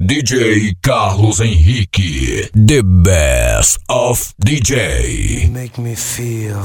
DJ Carlos Henrique, the best of DJ. Make me feel.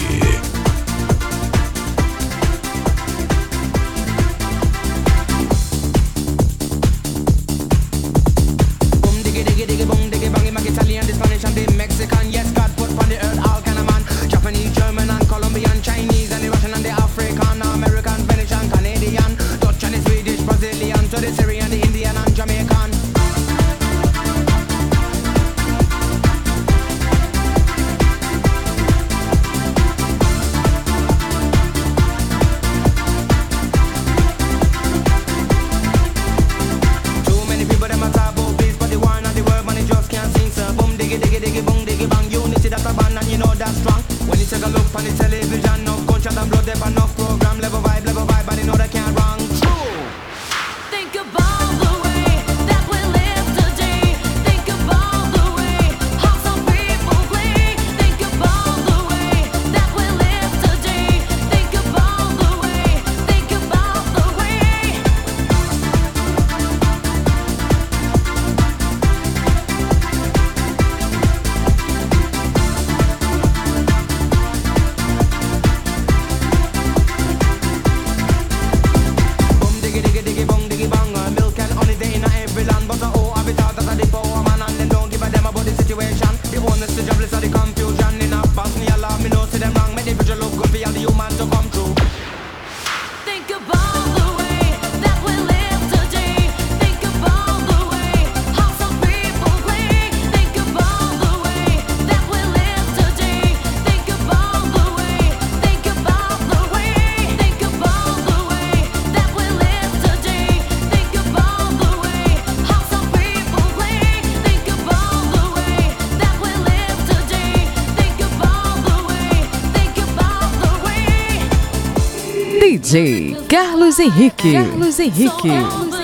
Henrique. Carlos Henrique.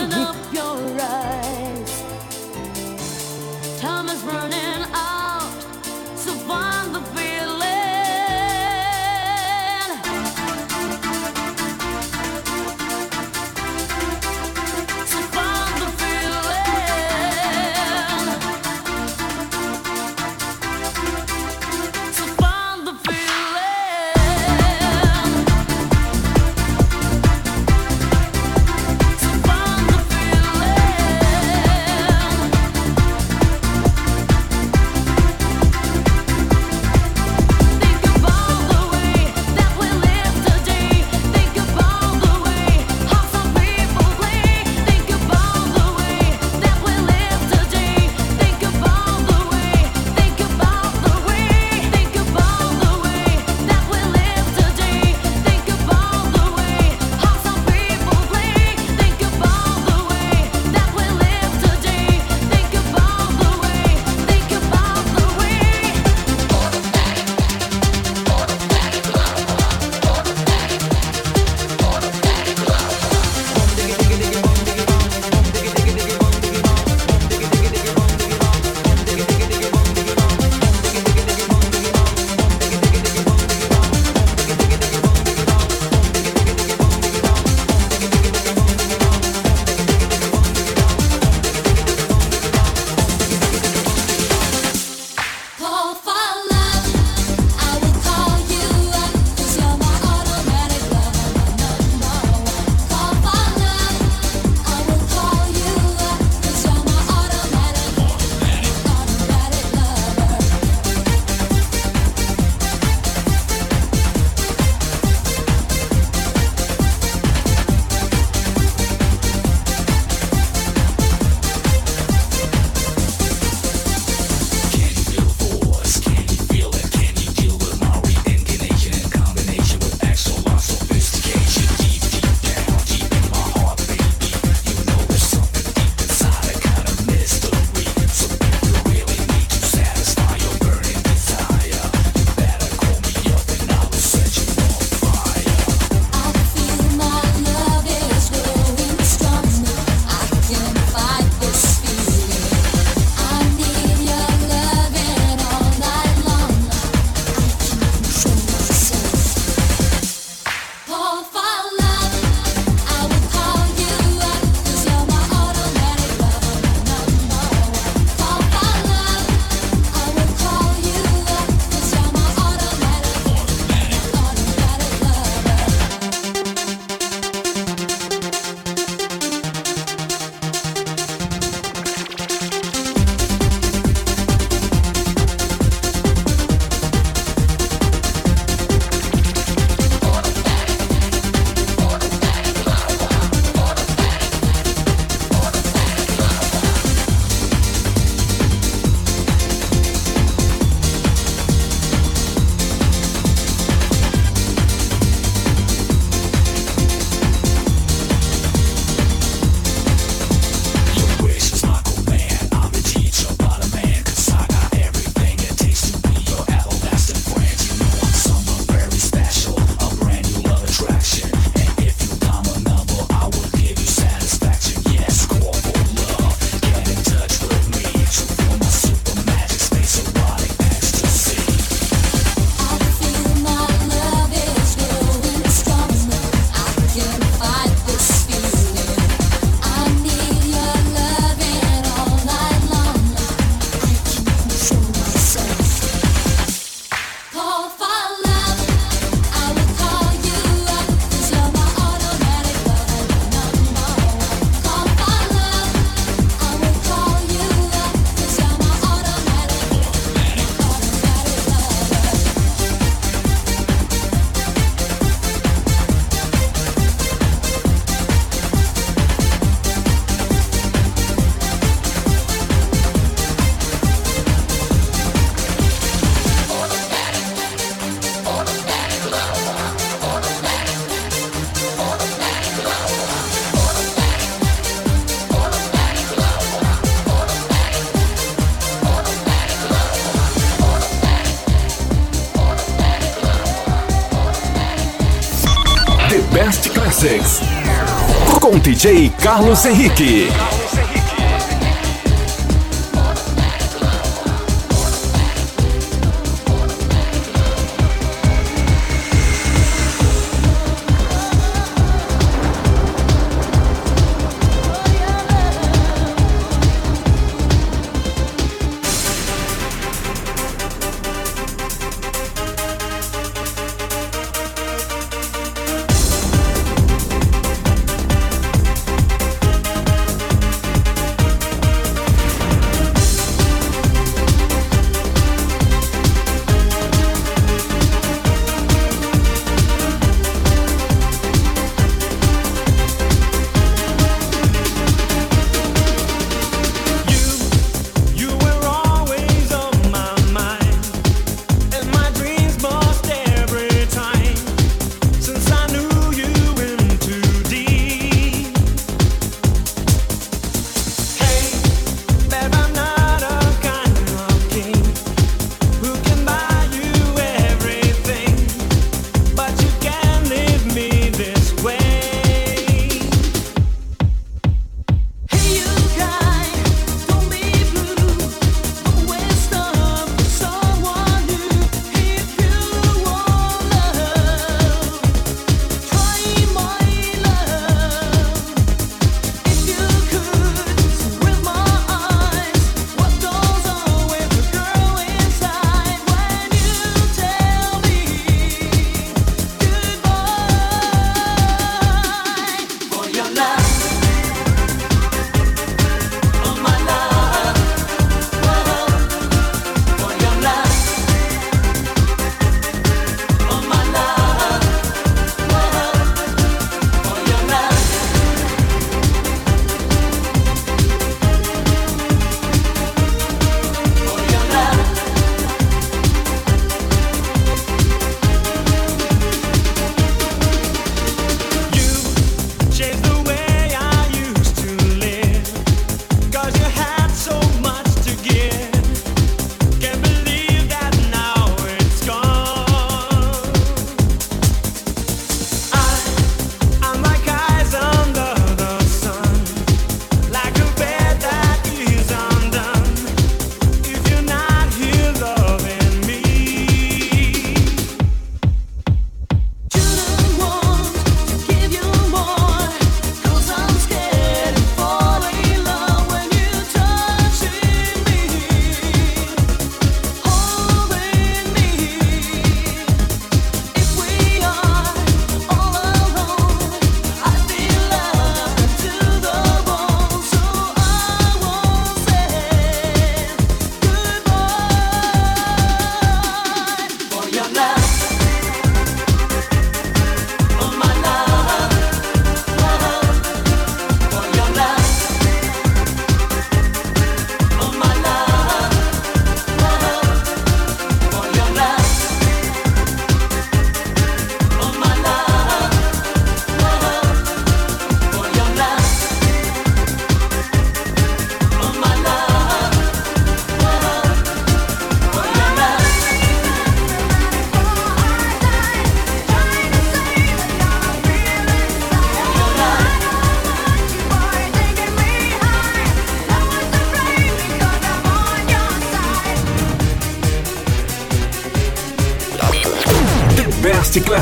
Carlos Henrique.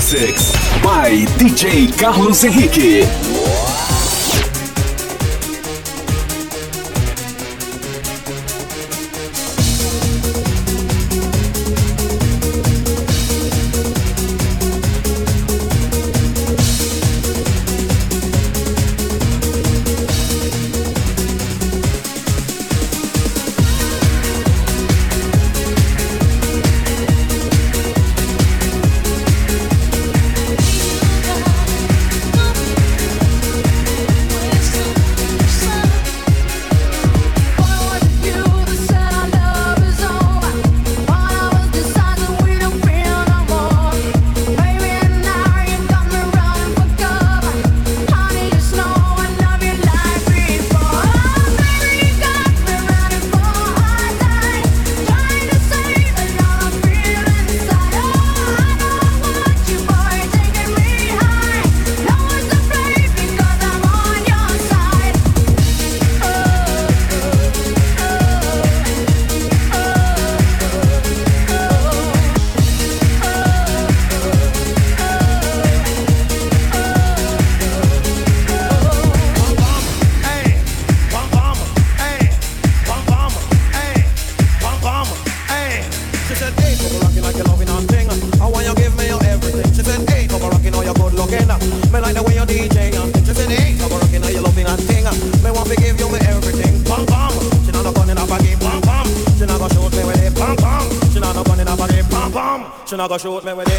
Classics by DJ Carlos Henrique. Not go shoot me with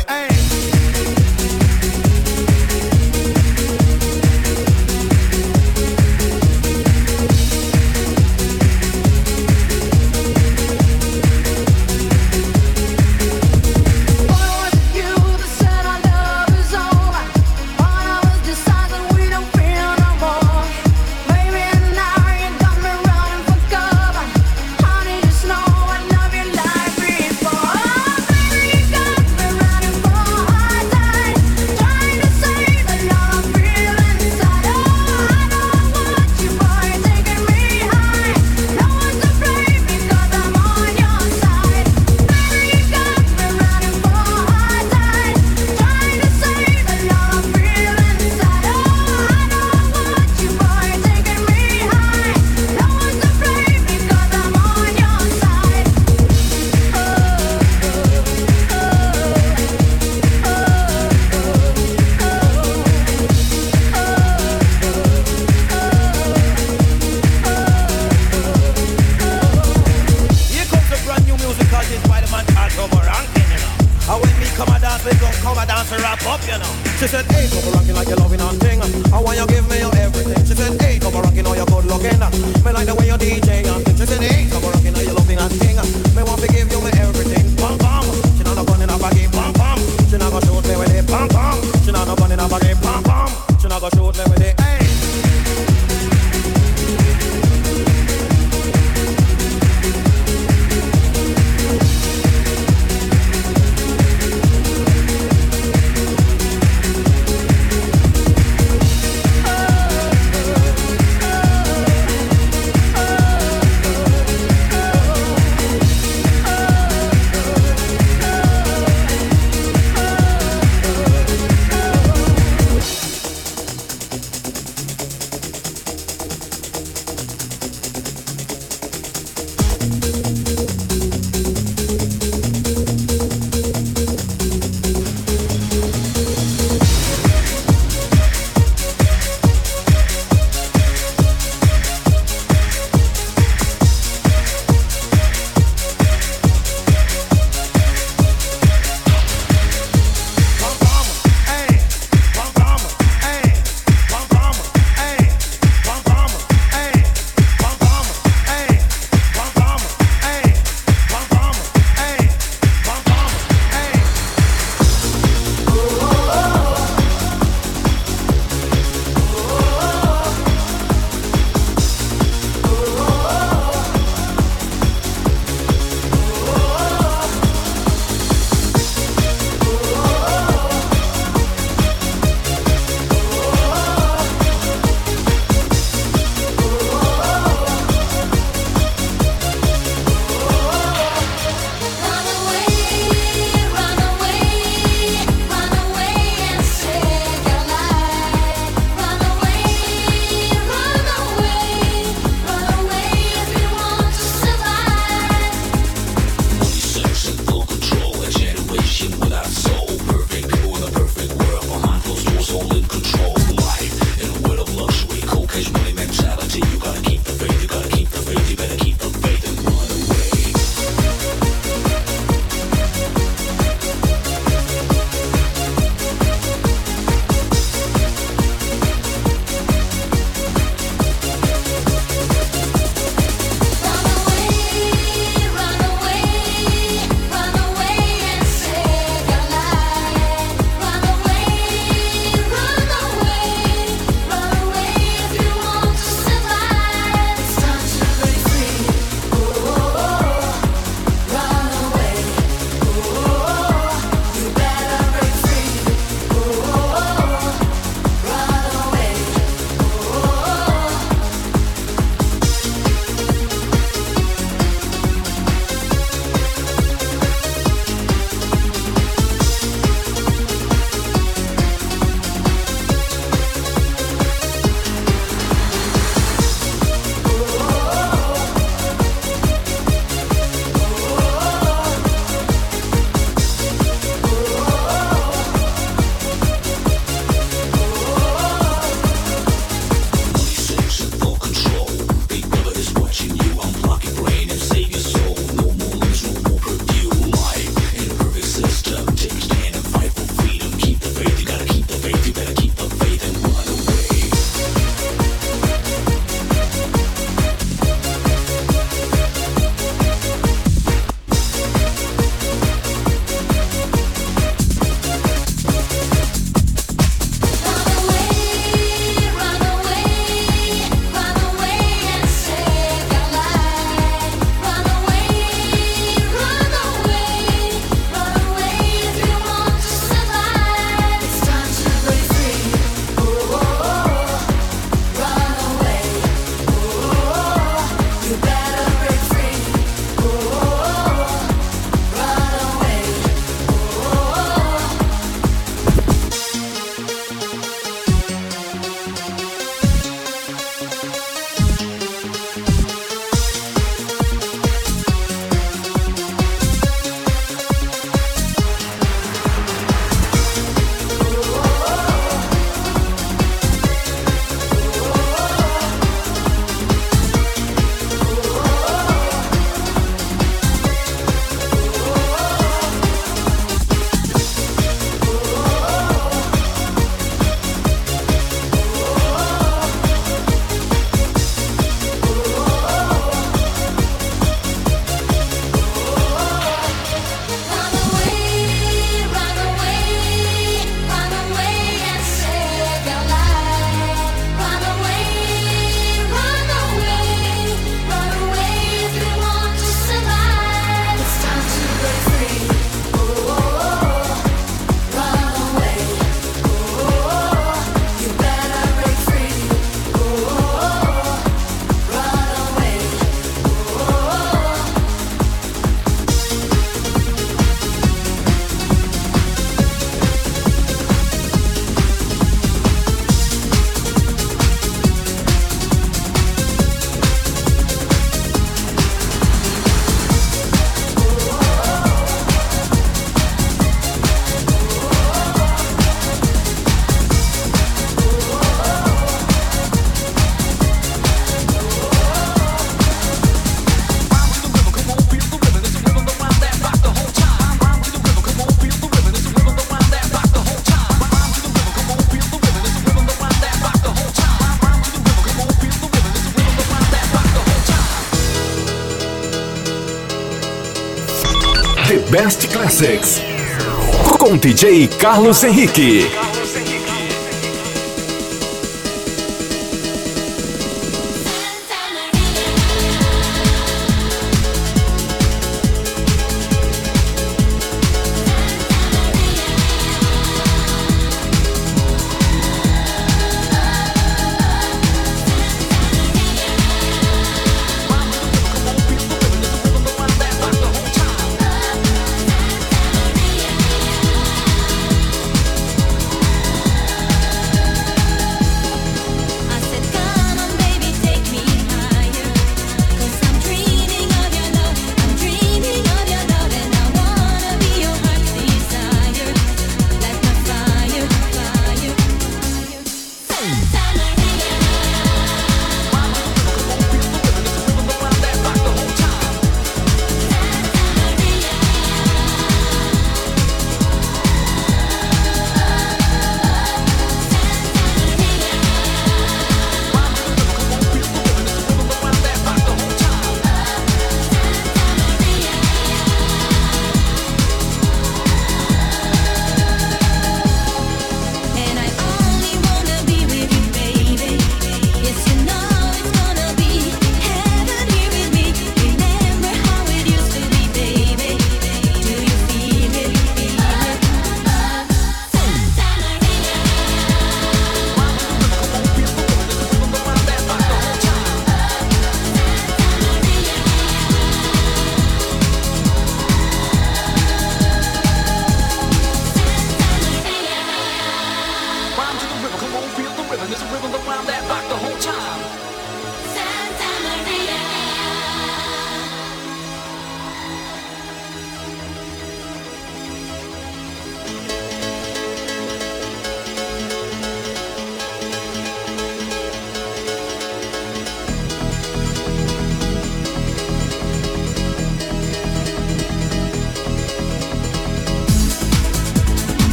DJ Carlos Henrique.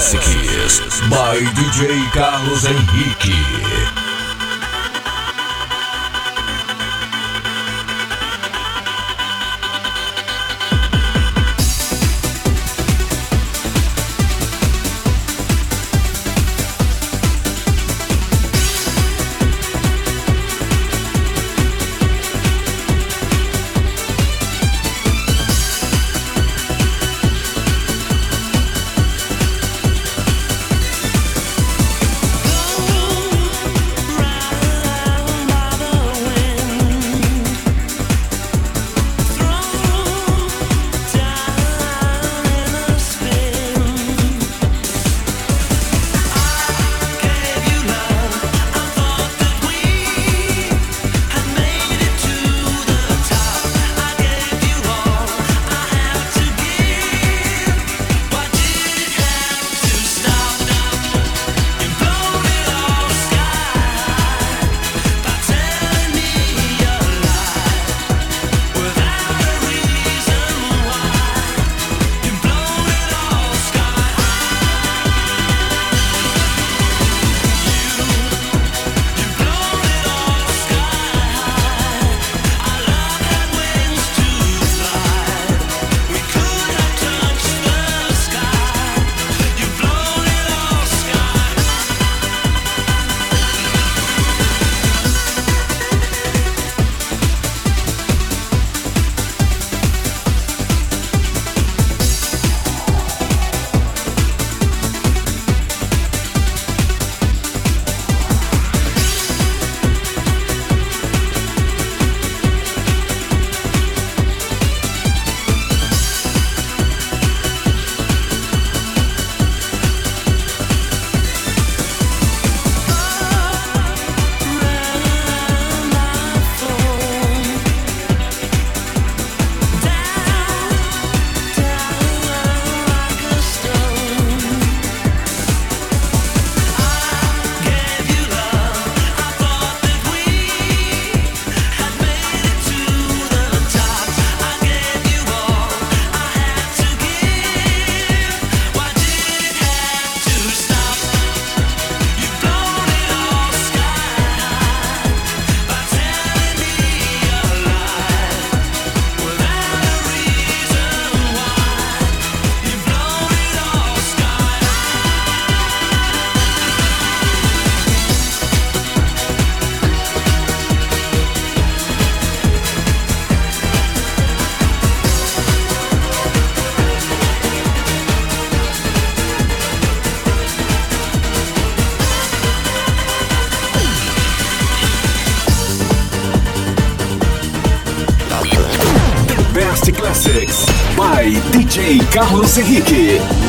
Classics by DJ Carlos Henrique. Carlos Henrique.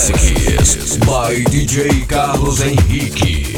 Classics by DJ Carlos Henrique.